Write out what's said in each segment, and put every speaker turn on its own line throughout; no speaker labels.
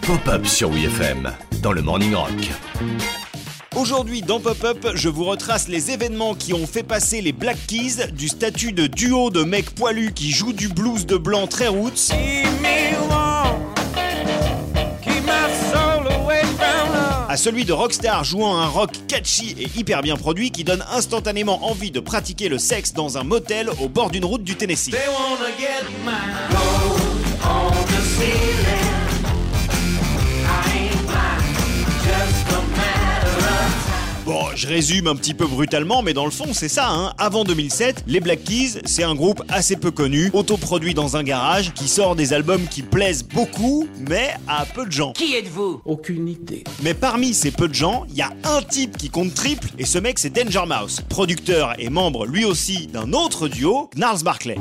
Pop-up sur WFM dans le Morning Rock.
Aujourd'hui dans Pop-Up, je vous retrace les événements qui ont fait passer les Black Keys du statut de duo de mecs poilus qui jouent du blues de blanc très roots à celui de rockstar jouant un rock catchy et hyper bien produit qui donne instantanément envie de pratiquer le sexe dans un motel au bord d'une route du Tennessee. Bon, je résume un petit peu brutalement, mais dans le fond, c'est ça. Hein. Avant 2007, les Black Keys, c'est un groupe assez peu connu, autoproduit dans un garage, qui sort des albums qui plaisent beaucoup, mais à peu de gens.
Qui êtes-vous?
Aucune idée.
Mais parmi ces peu de gens, il y a un type qui compte triple, et ce mec, c'est Danger Mouse, producteur et membre lui aussi d'un autre duo, Gnarls Barkley.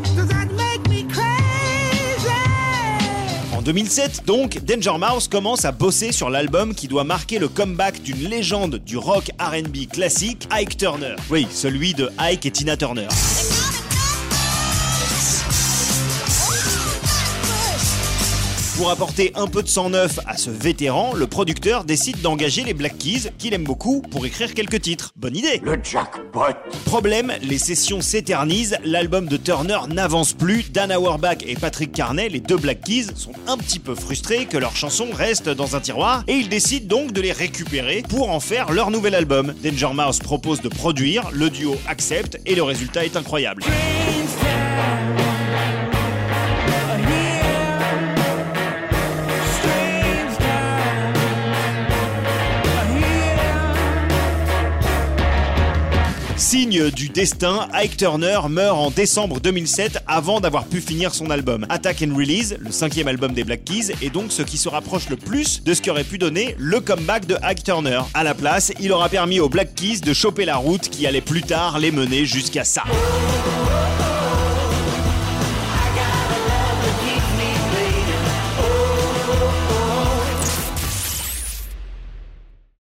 2007, donc, Danger Mouse commence à bosser sur l'album qui doit marquer le comeback d'une légende du rock RB classique, Ike Turner. Oui, celui de Ike et Tina Turner. Pour apporter un peu de sang neuf à ce vétéran, le producteur décide d'engager les Black Keys, qu'il aime beaucoup, pour écrire quelques titres. Bonne idée
Le jackpot
Problème, les sessions s'éternisent, l'album de Turner n'avance plus, Dan Auerbach et Patrick Carney, les deux Black Keys, sont un petit peu frustrés que leurs chansons restent dans un tiroir, et ils décident donc de les récupérer pour en faire leur nouvel album. Danger Mouse propose de produire, le duo accepte, et le résultat est incroyable. Signe du destin, Ike Turner meurt en décembre 2007 avant d'avoir pu finir son album. Attack and Release, le cinquième album des Black Keys, est donc ce qui se rapproche le plus de ce qu'aurait pu donner le comeback de Ike Turner. À la place, il aura permis aux Black Keys de choper la route qui allait plus tard les mener jusqu'à ça.